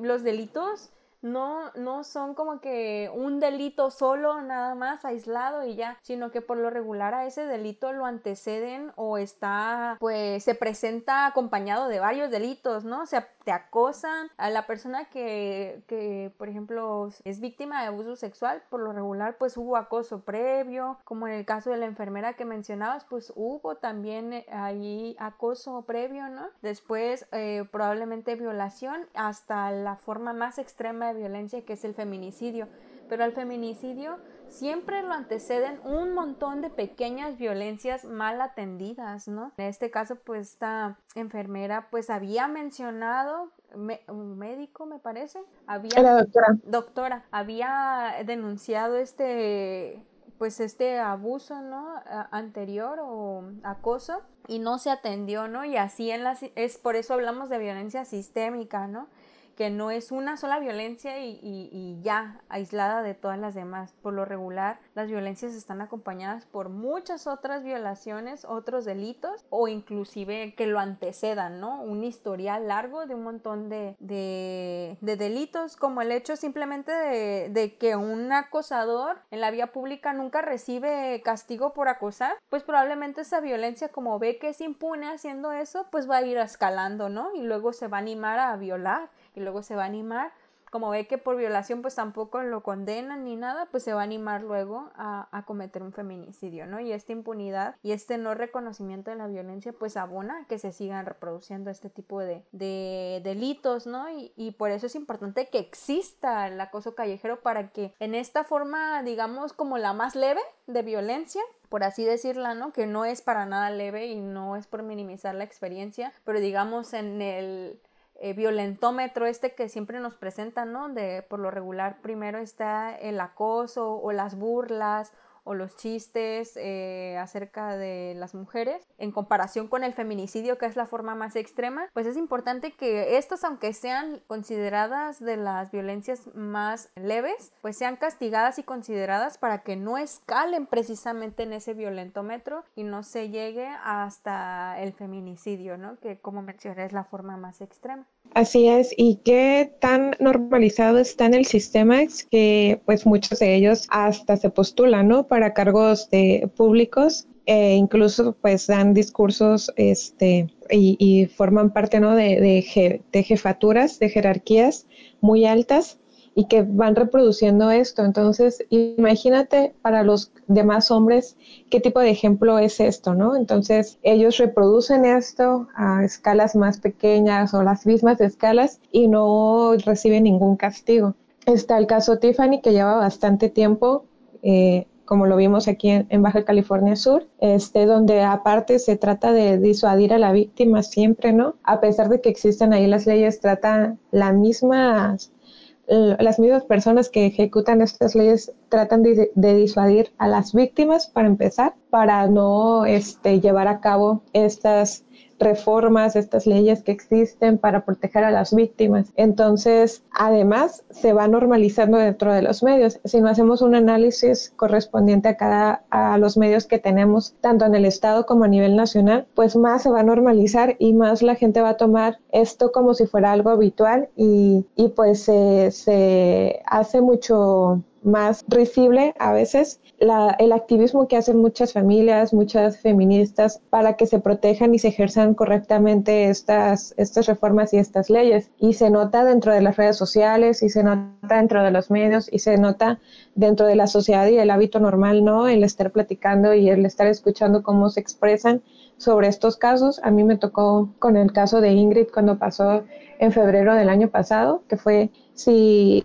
los delitos no, no son como que un delito solo, nada más aislado y ya, sino que por lo regular a ese delito lo anteceden o está, pues se presenta acompañado de varios delitos, ¿no? O sea, te acosan a la persona que, que, por ejemplo, es víctima de abuso sexual, por lo regular, pues hubo acoso previo, como en el caso de la enfermera que mencionabas, pues hubo también eh, ahí acoso previo, ¿no? Después, eh, probablemente violación hasta la forma más extrema de violencia que es el feminicidio. Pero al feminicidio siempre lo anteceden un montón de pequeñas violencias mal atendidas, ¿no? En este caso, pues esta enfermera pues había mencionado un médico me parece había doctora doctora había denunciado este pues este abuso no anterior o acoso y no se atendió no y así en las es por eso hablamos de violencia sistémica no que no es una sola violencia y, ya aislada de todas las demás. Por lo regular, las violencias están acompañadas por muchas otras violaciones, otros delitos o inclusive que lo antecedan, ¿no? Un historial largo de un montón de, de, delitos, como el hecho simplemente de, de que un acosador en la vía pública nunca recibe castigo por acosar, pues probablemente esa violencia como ve que es impune haciendo eso, pues va a ir escalando, ¿no? Y luego se va a animar a violar y luego se va a animar como ve que por violación pues tampoco lo condenan ni nada, pues se va a animar luego a, a cometer un feminicidio, ¿no? Y esta impunidad y este no reconocimiento de la violencia pues abona que se sigan reproduciendo este tipo de, de delitos, ¿no? Y, y por eso es importante que exista el acoso callejero para que en esta forma, digamos, como la más leve de violencia, por así decirla, ¿no? Que no es para nada leve y no es por minimizar la experiencia, pero digamos en el eh, violentómetro este que siempre nos presentan, ¿no? De por lo regular primero está el acoso o las burlas o los chistes eh, acerca de las mujeres en comparación con el feminicidio que es la forma más extrema pues es importante que estas aunque sean consideradas de las violencias más leves pues sean castigadas y consideradas para que no escalen precisamente en ese violentómetro y no se llegue hasta el feminicidio no que como mencioné es la forma más extrema Así es, y qué tan normalizado está en el sistema es que pues muchos de ellos hasta se postulan, ¿no? Para cargos de públicos e incluso pues dan discursos este, y, forman parte, ¿no? De, de, de jefaturas, de jerarquías muy altas y que van reproduciendo esto. Entonces, imagínate para los demás hombres qué tipo de ejemplo es esto, ¿no? Entonces, ellos reproducen esto a escalas más pequeñas o las mismas escalas y no reciben ningún castigo. Está el caso Tiffany, que lleva bastante tiempo. Eh, como lo vimos aquí en, Baja California Sur, este, donde aparte se trata de disuadir a la víctima siempre, ¿no? A pesar de que existen ahí las leyes, trata la misma las mismas personas que ejecutan estas leyes tratan de, disuadir a las víctimas para empezar, para no este, llevar a cabo estas reformas, estas leyes que existen para proteger a las víctimas. Entonces, además, se va normalizando dentro de los medios. Si no hacemos un análisis correspondiente a cada a los medios que tenemos, tanto en el estado como a nivel nacional, pues más se va a normalizar y más la gente va a tomar esto como si fuera algo habitual y, y pues se, se hace mucho más risible a veces el activismo que hacen muchas familias, muchas feministas para que se protejan y se ejerzan correctamente estas, estas reformas y estas leyes. Y se nota dentro de las redes sociales y se nota dentro de los medios y se nota dentro de la sociedad y el hábito normal, ¿no? El estar platicando y el estar escuchando cómo se expresan sobre estos casos. A mí me tocó con el caso de Ingrid cuando pasó en febrero del año pasado, que fue si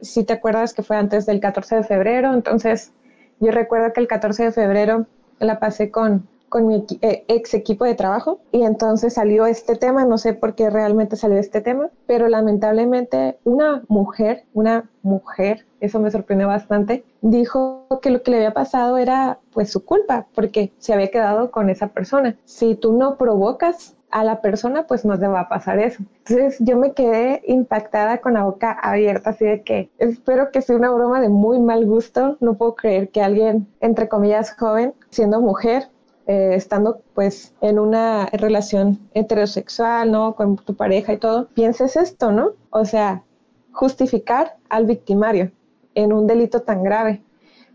si te acuerdas que fue antes del 14 de febrero, entonces yo recuerdo que el 14 de febrero la pasé con, con mi eh, ex equipo de trabajo y entonces salió este tema, no sé por qué realmente salió este tema, pero lamentablemente una mujer, una mujer, eso me sorprendió bastante, dijo que lo que le había pasado era pues su culpa porque se había quedado con esa persona. Si tú no provocas a la persona pues no te va a pasar eso. Entonces yo me quedé impactada con la boca abierta, así de que espero que sea una broma de muy mal gusto. No puedo creer que alguien, entre comillas, joven, siendo mujer, eh, estando pues en una relación heterosexual, ¿no? Con tu pareja y todo, pienses esto, ¿no? O sea, justificar al victimario en un delito tan grave.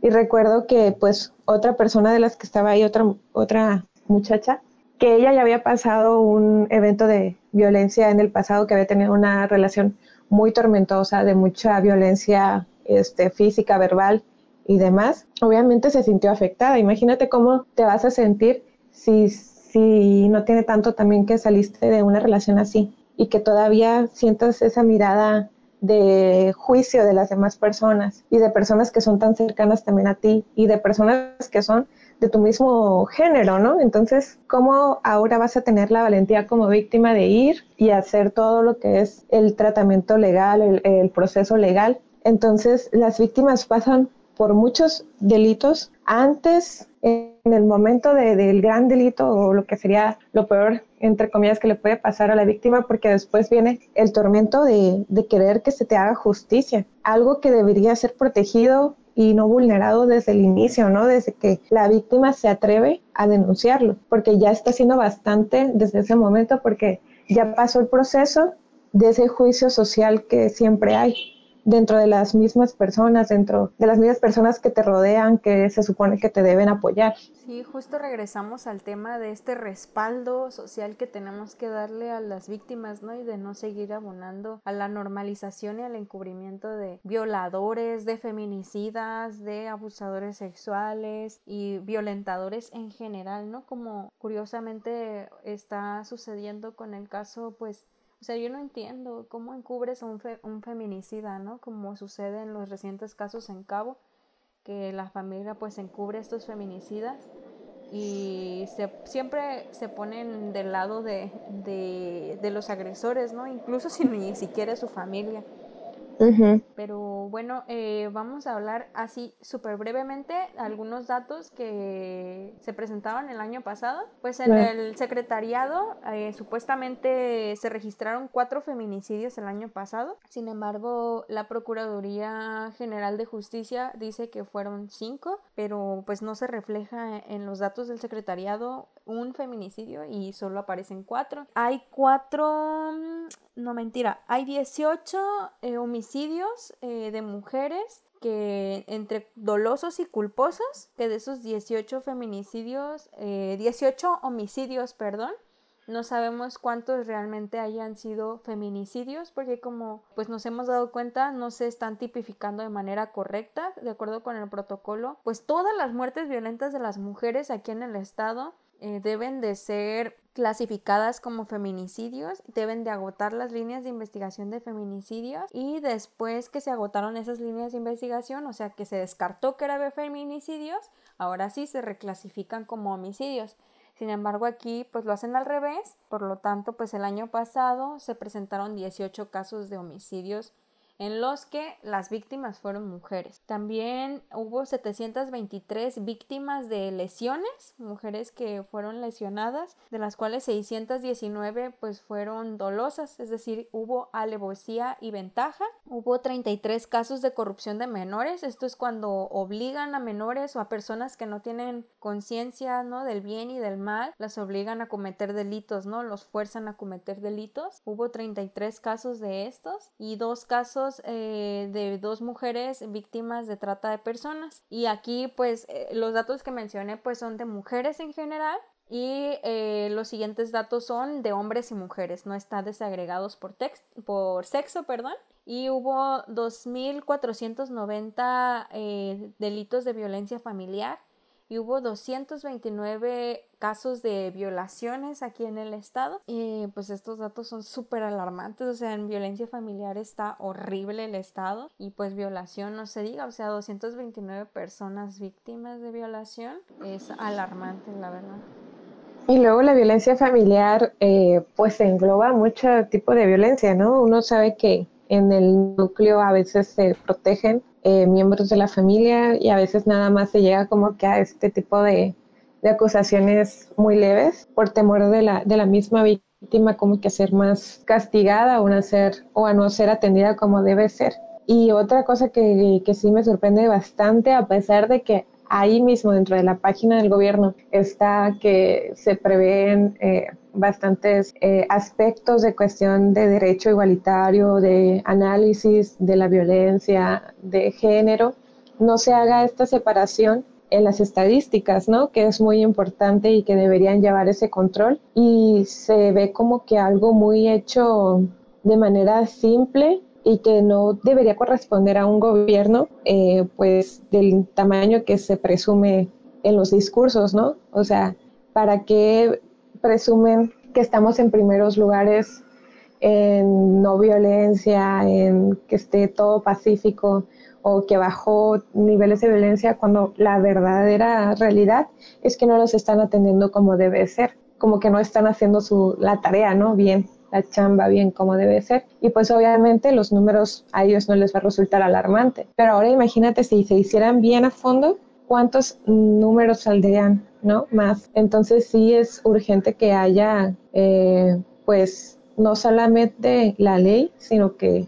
Y recuerdo que pues otra persona de las que estaba ahí, otra, otra muchacha, que ella ya había pasado un evento de violencia en el pasado, que había tenido una relación muy tormentosa, de mucha violencia este, física, verbal y demás, obviamente se sintió afectada. Imagínate cómo te vas a sentir si, si no tiene tanto también que saliste de una relación así y que todavía sientas esa mirada de juicio de las demás personas y de personas que son tan cercanas también a ti y de personas que son de tu mismo género, ¿no? Entonces, ¿cómo ahora vas a tener la valentía como víctima de ir y hacer todo lo que es el tratamiento legal, el, proceso legal? Entonces, las víctimas pasan por muchos delitos antes, en el momento del gran delito o lo que sería lo peor, entre comillas, que le puede pasar a la víctima, porque después viene el tormento de, querer que se te haga justicia, algo que debería ser protegido y no vulnerado desde el inicio, ¿no? Desde que la víctima se atreve a denunciarlo, porque ya está haciendo bastante desde ese momento, porque ya pasó el proceso de ese juicio social que siempre hay, dentro de las mismas personas, dentro de las mismas personas que te rodean, que se supone que te deben apoyar. Sí, justo regresamos al tema de este respaldo social que tenemos que darle a las víctimas, ¿no? Y de no seguir abonando a la normalización y al encubrimiento de violadores, de feminicidas, de abusadores sexuales y violentadores en general, ¿no? Como curiosamente está sucediendo con el caso, pues, o sea, yo no entiendo cómo encubres a un, un feminicida, ¿no? Como sucede en los recientes casos en Cabo que la familia pues encubre estos feminicidas y se, siempre se ponen del lado de, de, de los agresores, ¿no? Incluso si ni siquiera es su familia. Pero bueno, eh, vamos a hablar así súper brevemente algunos datos que se presentaron el año pasado. Pues en el secretariado eh, supuestamente se registraron cuatro feminicidios el año pasado. Sin embargo, la Procuraduría General de Justicia dice que fueron cinco, pero pues no se refleja en los datos del secretariado un feminicidio y solo aparecen cuatro. Hay cuatro no mentira, hay 18 eh, homicidios eh, de mujeres que entre dolosos y culposos, que de esos 18 feminicidios, 18 eh, homicidios, perdón, no sabemos cuántos realmente hayan sido feminicidios porque como pues nos hemos dado cuenta no se están tipificando de manera correcta. De acuerdo con el protocolo pues todas las muertes violentas de las mujeres aquí en el estado deben de ser clasificadas como feminicidios, deben de agotar las líneas de investigación de feminicidios y después que se agotaron esas líneas de investigación, o sea que se descartó que era feminicidios, ahora sí se reclasifican como homicidios. Sin embargo, aquí pues lo hacen al revés, por lo tanto, pues el año pasado se presentaron 18 casos de homicidios en los que las víctimas fueron mujeres. También hubo 723 víctimas de lesiones, mujeres que fueron lesionadas, de las cuales 619 pues fueron dolosas, es decir, hubo alevosía y ventaja. Hubo 33 casos de corrupción de menores, esto es cuando obligan a menores o a personas que no tienen conciencia, ¿no? del bien y del mal, las obligan a cometer delitos, ¿no? Los fuerzan a cometer delitos. Hubo 33 casos de estos y dos casos eh, de dos mujeres víctimas de trata de personas. Y aquí pues eh, los datos que mencioné pues son de mujeres en general y eh, los siguientes datos son de hombres y mujeres, no están desagregados por, por sexo, perdón. Y hubo 2.490 delitos de violencia familiar y hubo 229 casos de violaciones aquí en el estado y pues estos datos son súper alarmantes, o sea, en violencia familiar está horrible el estado y pues violación no se diga, o sea, 229 personas víctimas de violación es alarmante, la verdad. Y luego la violencia familiar eh, pues engloba mucho tipo de violencia, ¿no? Uno sabe que en el núcleo a veces se protegen eh, miembros de la familia y a veces nada más se llega como que a este tipo de, de acusaciones muy leves por temor de la, de la misma víctima como que a ser más castigada o, a no ser atendida como debe ser. Y otra cosa que, que sí me sorprende bastante, a pesar de que ahí mismo dentro de la página del gobierno está que se prevén eh, bastantes eh, aspectos de cuestión de derecho igualitario, de análisis de la violencia de género, no se haga esta separación en las estadísticas, ¿no? Que es muy importante y que deberían llevar ese control. Y se ve como que algo muy hecho de manera simple y que no debería corresponder a un gobierno, eh, pues del tamaño que se presume en los discursos, ¿no? O sea, ¿para qué presumen que estamos en primeros lugares en no violencia, en que esté todo pacífico o que bajó niveles de violencia cuando la verdadera realidad es que no los están atendiendo como debe ser, como que no están haciendo su, la tarea, ¿no? Bien la chamba bien como debe ser. Y pues obviamente los números a ellos no les va a resultar alarmante. Pero ahora imagínate si se hicieran bien a fondo, cuántos números saldrían, ¿no? Más. Entonces sí es urgente que haya, eh, pues, no solamente la ley, sino que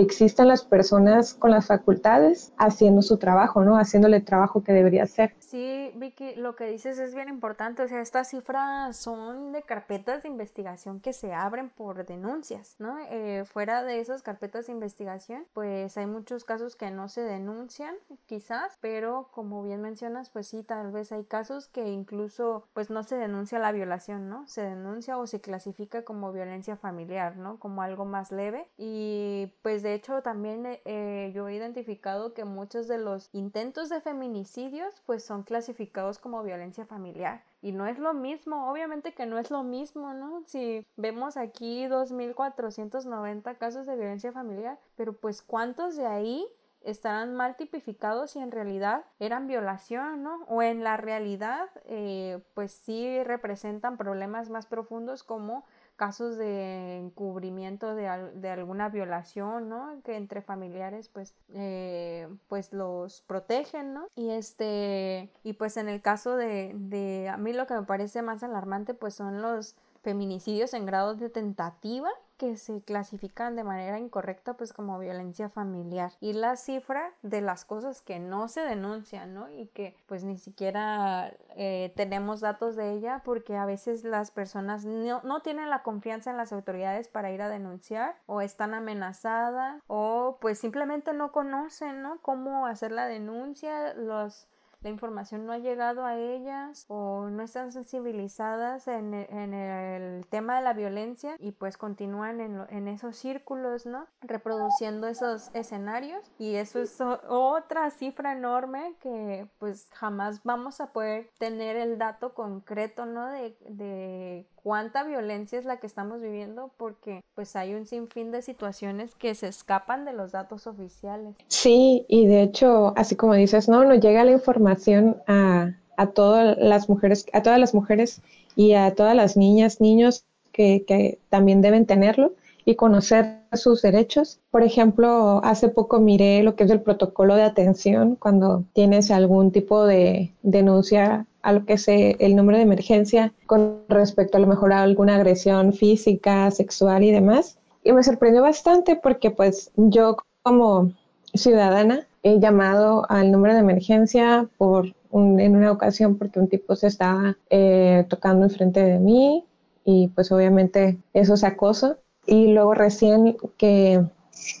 existan las personas con las facultades haciendo su trabajo, ¿no? Haciéndole el trabajo que debería hacer. Sí, Vicky, lo que dices es bien importante. O sea, estas cifras son de carpetas de investigación que se abren por denuncias, ¿no? Eh, fuera de esas carpetas de investigación, pues hay muchos casos que no se denuncian, quizás, pero como bien mencionas, pues sí, tal vez hay casos que incluso, pues no se denuncia la violación, ¿no? Se denuncia o se clasifica como violencia familiar, ¿no? Como algo más leve. Y pues de hecho también eh, yo he identificado que muchos de los intentos de feminicidios, pues son clasificados como violencia familiar. Y no es lo mismo, obviamente que no es lo mismo, ¿no? Si vemos aquí 2.490 casos de violencia familiar, pero pues ¿cuántos de ahí estarán mal tipificados y en realidad eran violación, ¿no? O en la realidad, eh, pues sí representan problemas más profundos como casos de encubrimiento de, alguna violación, ¿no? Que entre familiares, pues, eh, pues los protegen, ¿no? Y este, y pues en el caso de, de, a mí lo que me parece más alarmante, pues son los feminicidios en grado de tentativa que se clasifican de manera incorrecta pues como violencia familiar y la cifra de las cosas que no se denuncian ¿no? y que pues ni siquiera eh, tenemos datos de ella porque a veces las personas no, no tienen la confianza en las autoridades para ir a denunciar o están amenazadas o pues simplemente no conocen ¿no? cómo hacer la denuncia los la información no ha llegado a ellas o no están sensibilizadas en el, tema de la violencia y pues continúan en, esos círculos, ¿no? Reproduciendo esos escenarios y eso es otra cifra enorme que pues jamás vamos a poder tener el dato concreto, ¿no? De, de cuánta violencia es la que estamos viviendo porque pues hay un sinfín de situaciones que se escapan de los datos oficiales. Sí, y de hecho, así como dices, no, no llega la información a, a todas las mujeres, a todas las mujeres y a todas las niñas, niños que, que también deben tenerlo y conocer sus derechos. Por ejemplo, hace poco miré lo que es el protocolo de atención cuando tienes algún tipo de denuncia a lo que es el número de emergencia con respecto a lo mejor a alguna agresión física, sexual y demás. Y me sorprendió bastante porque pues yo como ciudadana he llamado al número de emergencia por en una ocasión porque un tipo se estaba eh, tocando enfrente de mí y pues obviamente eso es acoso. Y luego recién que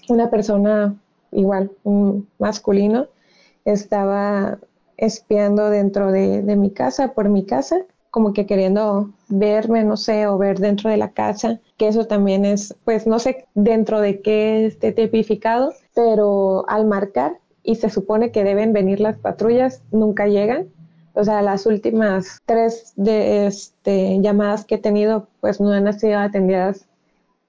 una persona, igual, un masculino, estaba espiando dentro de, mi casa, por mi casa, como que queriendo verme, no sé, o ver dentro de la casa, que eso también es, pues no sé dentro de qué esté tipificado, pero al marcar, y se supone que deben venir las patrullas, nunca llegan. O sea, las últimas tres de, este, llamadas que he tenido, pues no han sido atendidas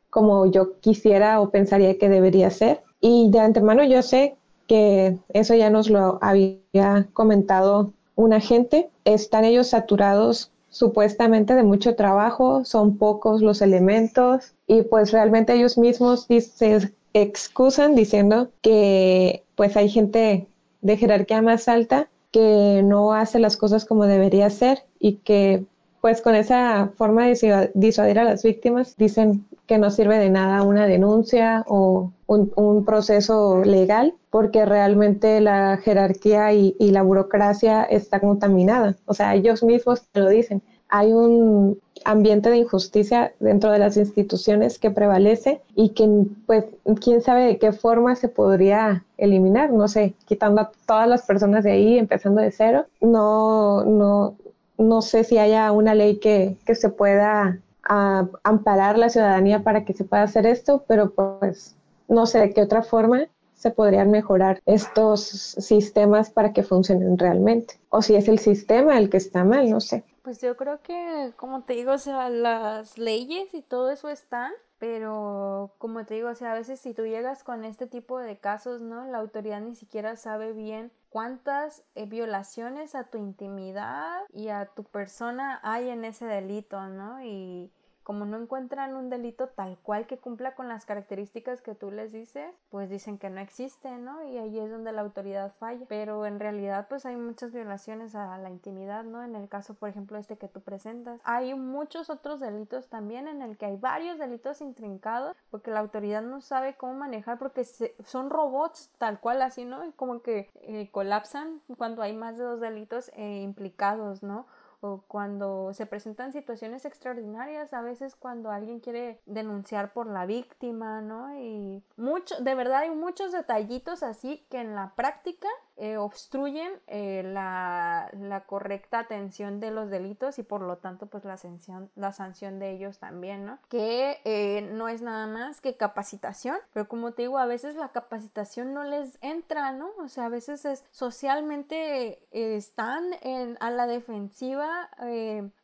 como yo quisiera o pensaría que debería ser. Y de antemano yo sé que eso ya nos lo había comentado un agente, están ellos saturados supuestamente de mucho trabajo, son pocos los elementos y pues realmente ellos mismos se excusan diciendo que pues hay gente de jerarquía más alta que no hace las cosas como debería ser y que pues con esa forma de disuadir a las víctimas dicen que no sirve de nada una denuncia o un, proceso legal porque realmente la jerarquía y, la burocracia está contaminada. O sea, ellos mismos te lo dicen. Hay un ambiente de injusticia dentro de las instituciones que prevalece y que, pues, quién sabe de qué forma se podría eliminar, no sé, quitando a todas las personas de ahí, empezando de cero. No, no, no sé si haya una ley que, que se pueda ah, amparar la ciudadanía para que se pueda hacer esto, pero pues no sé de qué otra forma se podrían mejorar estos sistemas para que funcionen realmente. O si es el sistema el que está mal, no sé. Pues yo creo que, como te digo, o sea, las leyes y todo eso están, pero como te digo, o sea, a veces si tú llegas con este tipo de casos, ¿no? La autoridad ni siquiera sabe bien cuántas eh, violaciones a tu intimidad y a tu persona hay en ese delito, ¿no? Y como no encuentran un delito tal cual que cumpla con las características que tú les dices, pues dicen que no existe, ¿no? Y ahí es donde la autoridad falla. Pero en realidad pues hay muchas violaciones a la intimidad, ¿no? En el caso, por ejemplo, este que tú presentas. Hay muchos otros delitos también en el que hay varios delitos intrincados porque la autoridad no sabe cómo manejar porque son robots tal cual así, ¿no? Y como que eh, colapsan cuando hay más de dos delitos eh, implicados, ¿no? O cuando se presentan situaciones extraordinarias, a veces cuando alguien quiere denunciar por la víctima, ¿no? Y mucho, de verdad hay muchos detallitos así que en la práctica eh, obstruyen eh, la, correcta atención de los delitos y por lo tanto pues la sanción, la sanción de ellos también, ¿no? Que eh, no es nada más que capacitación, pero como te digo, a veces la capacitación no les entra, ¿no? O sea, a veces es socialmente están en, a la defensiva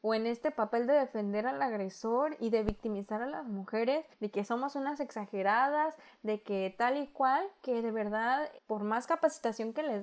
o en este papel de defender al agresor y de victimizar a las mujeres, de que somos unas exageradas, de que tal y cual, que de verdad, por más capacitación que les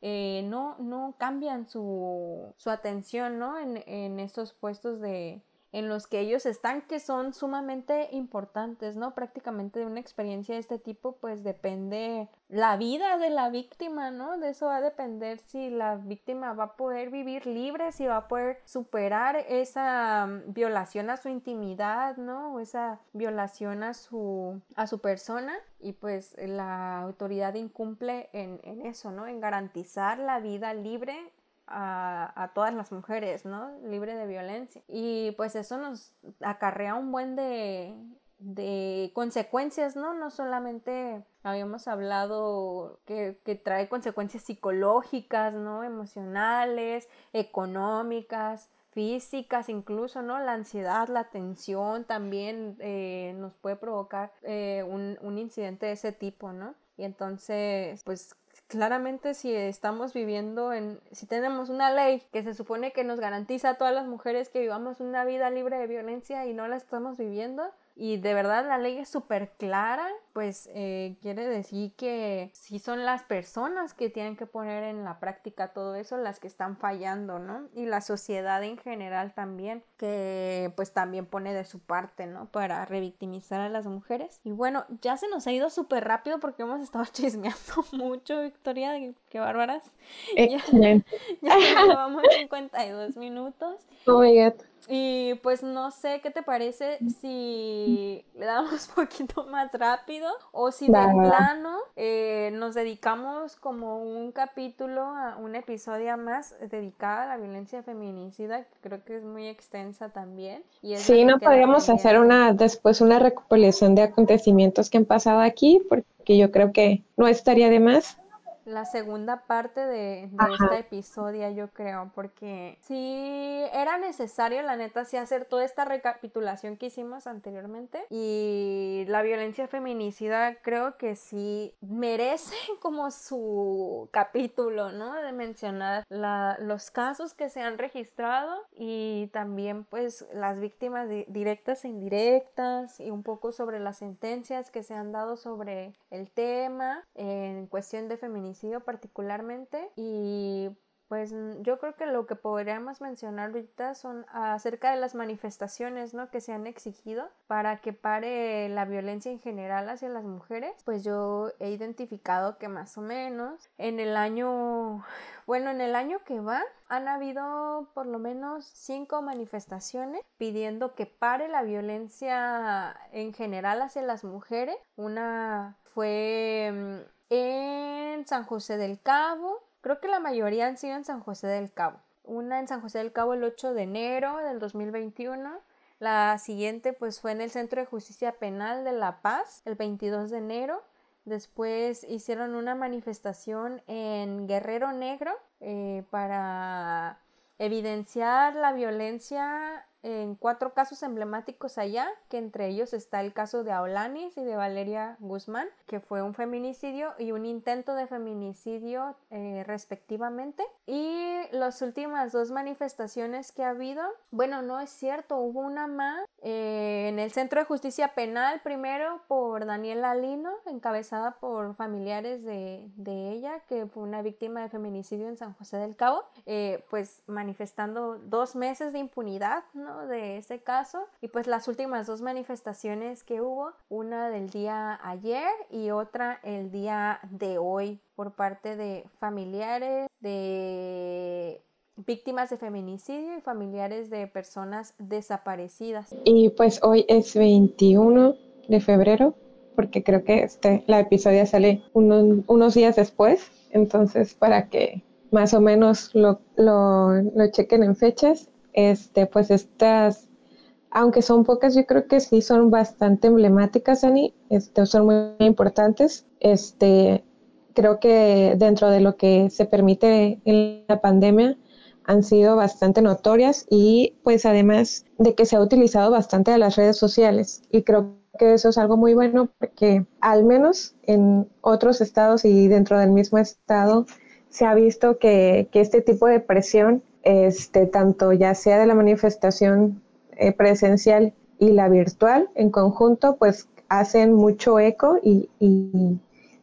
eh, no, no cambian su, su atención, ¿no? En, en estos puestos de, en los que ellos están que son sumamente importantes, ¿no? Prácticamente de una experiencia de este tipo pues depende la vida de la víctima, ¿no? De eso va a depender si la víctima va a poder vivir libre, si va a poder superar esa mm, violación a su intimidad, ¿no? O esa violación a su, a su persona y pues la autoridad incumple en, en eso, ¿no? En garantizar la vida libre a, todas las mujeres, ¿no? Libre de violencia. Y pues eso nos acarrea un buen de, de consecuencias, ¿no? No solamente habíamos hablado que, que, trae consecuencias psicológicas, ¿no? Emocionales, económicas, físicas incluso, ¿no? La ansiedad, la tensión también eh, nos puede provocar eh, un, un incidente de ese tipo, ¿no? Y entonces, pues claramente si estamos viviendo en, si tenemos una ley que se supone que nos garantiza a todas las mujeres que vivamos una vida libre de violencia y no la estamos viviendo, y de verdad la ley es súper clara, pues eh, quiere decir que si son las personas que tienen que poner en la práctica todo eso las que están fallando, ¿no? Y la sociedad en general también, que pues también pone de su parte, ¿no? Para revictimizar a las mujeres. Y bueno, ya se nos ha ido súper rápido porque hemos estado chismeando mucho, Victoria, qué bárbaras. Excelente. Ya, ya llevamos 52 minutos. Oh my God. Y pues no sé qué te parece si le damos un poquito más rápido o si de plano eh, nos dedicamos como un capítulo, a un episodio más dedicado a la violencia feminicida, que creo que es muy extensa también. Y sí, no podríamos hacer una después una recopilación de acontecimientos que han pasado aquí, porque yo creo que no estaría de más la segunda parte de, de este episodio, yo creo, porque sí era necesario, la neta, sí hacer toda esta recapitulación que hicimos anteriormente. Y la violencia feminicida creo que sí merece como su capítulo, ¿no? De mencionar los casos que se han registrado y también pues las víctimas directas e indirectas y un poco sobre las sentencias que se han dado sobre el tema en cuestión de feminicidio particularmente y pues yo creo que lo que podríamos mencionar ahorita son acerca de las manifestaciones ¿no? que se han exigido para que pare la violencia en general hacia las mujeres. Pues yo he identificado que más o menos en el año, bueno, en el año que va han habido por lo menos cinco manifestaciones pidiendo que pare la violencia en general hacia las mujeres. Una fue mm, en San José del Cabo. Creo que la mayoría han sido en San José del Cabo. Una en San José del Cabo el 8 de enero del 2021. La siguiente pues fue en el Centro de Justicia Penal de La Paz el 22 de enero. Después hicieron una manifestación en Guerrero Negro eh, para evidenciar la violencia en cuatro casos emblemáticos allá, que entre ellos está el caso de Aulanis y de Valeria Guzmán, que fue un feminicidio y un intento de feminicidio eh, respectivamente. Y las últimas dos manifestaciones que ha habido, bueno, no es cierto, hubo una más eh, en el Centro de Justicia Penal, primero por Daniela Lino, encabezada por familiares de, de, ella, que fue una víctima de feminicidio en San José del Cabo, eh, pues manifestando dos meses de impunidad, ¿no? De ese caso. Y pues las últimas dos manifestaciones que hubo, una del día ayer y otra el día de hoy por parte de familiares, de víctimas de feminicidio y familiares de personas desaparecidas. Y pues hoy es 21 de febrero, porque creo que este, la episodio sale unos días después, entonces para que más o menos lo, lo, lo, chequen en fechas, este, pues estas, aunque son pocas, yo creo que sí son bastante emblemáticas, Dani, este, son muy importantes. Este, creo que dentro de lo que se permite en la pandemia, han sido bastante notorias y pues además de que se ha utilizado bastante de las redes sociales y creo que eso es algo muy bueno porque al menos en otros estados y dentro del mismo estado se ha visto que, que este tipo de presión, este, tanto ya sea de la manifestación eh, presencial y la virtual en conjunto, pues hacen mucho eco y,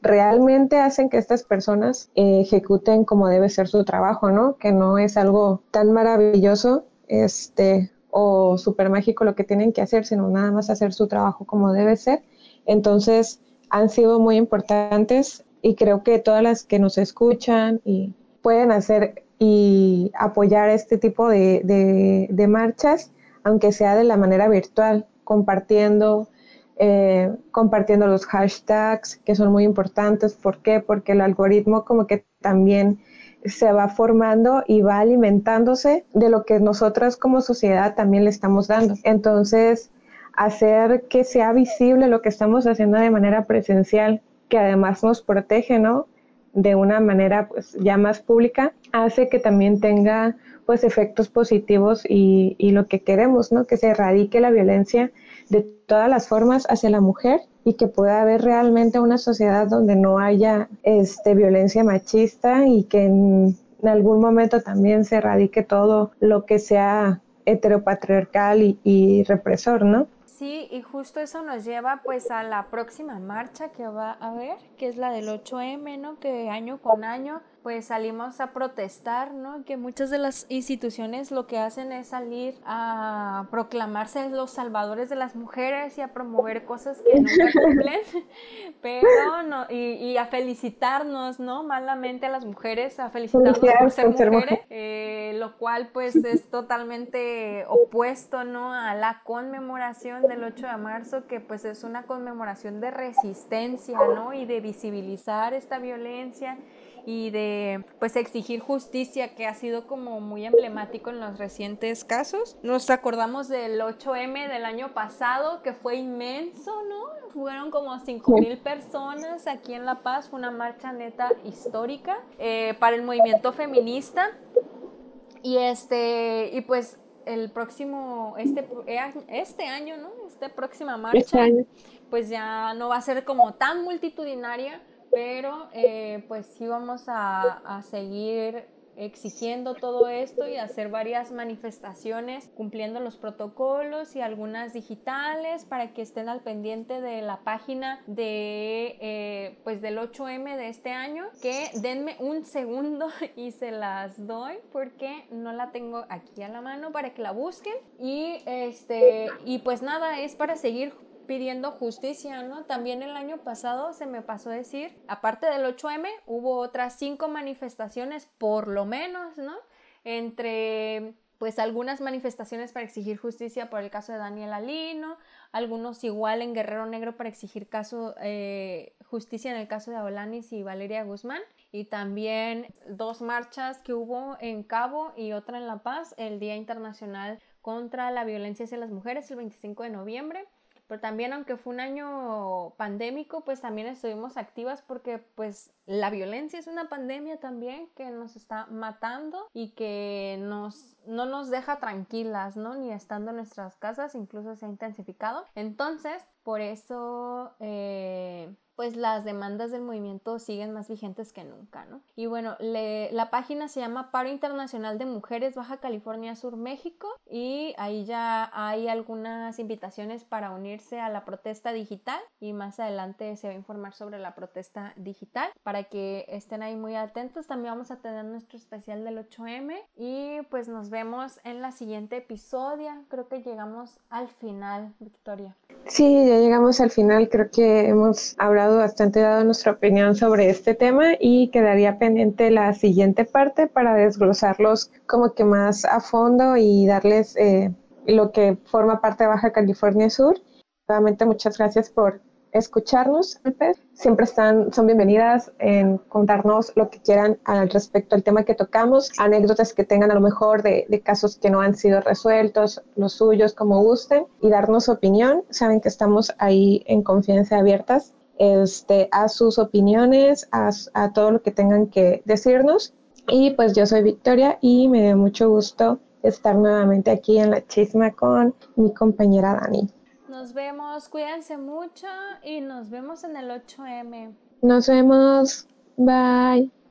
realmente hacen que estas personas eh, ejecuten como debe ser su trabajo, ¿no? Que no es algo tan maravilloso este, o súper mágico lo que tienen que hacer, sino nada más hacer su trabajo como debe ser. Entonces, han sido muy importantes y creo que todas las que nos escuchan y pueden hacer y apoyar este tipo de, de marchas, aunque sea de la manera virtual, compartiendo, eh, compartiendo los hashtags que son muy importantes. ¿Por qué? Porque el algoritmo como que también se va formando y va alimentándose de lo que nosotras como sociedad también le estamos dando. Entonces, hacer que sea visible lo que estamos haciendo de manera presencial, que además nos protege, ¿no? De una manera pues ya más pública, hace que también tenga pues efectos positivos y, y lo que queremos, ¿no? Que se erradique la violencia de todas las formas hacia la mujer y que pueda haber realmente una sociedad donde no haya este, violencia machista y que en, algún momento también se erradique todo lo que sea heteropatriarcal y, y represor, ¿no? Sí, y justo eso nos lleva pues a la próxima marcha que va a haber, que es la del 8M, ¿no? Que año con año pues salimos a protestar, ¿no? Que muchas de las instituciones lo que hacen es salir a proclamarse los salvadores de las mujeres y a promover cosas que nunca cumplen, pero no, y, a felicitarnos, ¿no? Malamente a las mujeres, a felicitarnos por ser mujeres, eh, lo cual pues es totalmente opuesto, ¿no? A la conmemoración del 8 de marzo, que pues es una conmemoración de resistencia, ¿no? Y de visibilizar esta violencia y de pues exigir justicia que ha sido como muy emblemático en los recientes casos. Nos acordamos del 8M del año pasado que fue inmenso, ¿no? Fueron como 5 mil personas aquí en La Paz, fue una marcha neta histórica eh, para el movimiento feminista. Y este, y pues el próximo, este, este año, ¿no? Esta próxima este marcha, pues ya no va a ser como tan multitudinaria, pero eh, pues sí vamos a, seguir exigiendo todo esto y hacer varias manifestaciones cumpliendo los protocolos y algunas digitales para que estén al pendiente de la página de eh, pues del 8M de este año que denme un segundo y se las doy porque no la tengo aquí a la mano para que la busquen. Y este y pues nada es para seguir pidiendo justicia, ¿no? También el año pasado se me pasó a decir, aparte del 8M, hubo otras cinco manifestaciones, por lo menos, ¿no? Entre pues algunas manifestaciones para exigir justicia por el caso de Daniel Alino, algunos igual en Guerrero Negro para exigir caso, eh, justicia en el caso de Aulanis y Valeria Guzmán, y también dos marchas que hubo en Cabo y otra en La Paz, el Día Internacional contra la Violencia hacia las Mujeres, el 25 de noviembre, pero también aunque fue un año pandémico, pues también estuvimos activas porque pues la violencia es una pandemia también que nos está matando y que nos, no nos deja tranquilas, ¿no? Ni estando en nuestras casas, incluso se ha intensificado. Entonces, por eso... Eh, pues las demandas del movimiento siguen más vigentes que nunca, ¿no? Y bueno, la página se llama Paro Internacional de Mujeres Baja California Sur México y ahí ya hay algunas invitaciones para unirse a la protesta digital y más adelante se va a informar sobre la protesta digital para que estén ahí muy atentos. También vamos a tener nuestro especial del 8M y pues nos vemos en la siguiente episodio. Creo que llegamos al final, Victoria. Sí, ya llegamos al final. Creo que hemos hablado bastante, dado nuestra opinión sobre este tema y quedaría pendiente la siguiente parte para desglosarlos como que más a fondo y darles eh, lo que forma parte de Baja California Sur. Nuevamente, muchas gracias por escucharnos. Siempre están, son bienvenidas en contarnos lo que quieran al respecto al tema que tocamos, anécdotas que tengan a lo mejor de, de casos que no han sido resueltos, los suyos, como gusten, y darnos opinión. Saben que estamos ahí en confianza abiertas este, a sus opiniones, a, a todo lo que tengan que decirnos. Y pues yo soy Victoria y me dio mucho gusto estar nuevamente aquí en la chisma con mi compañera Dani. Nos vemos, cuídense mucho y nos vemos en el 8M. Nos vemos, bye.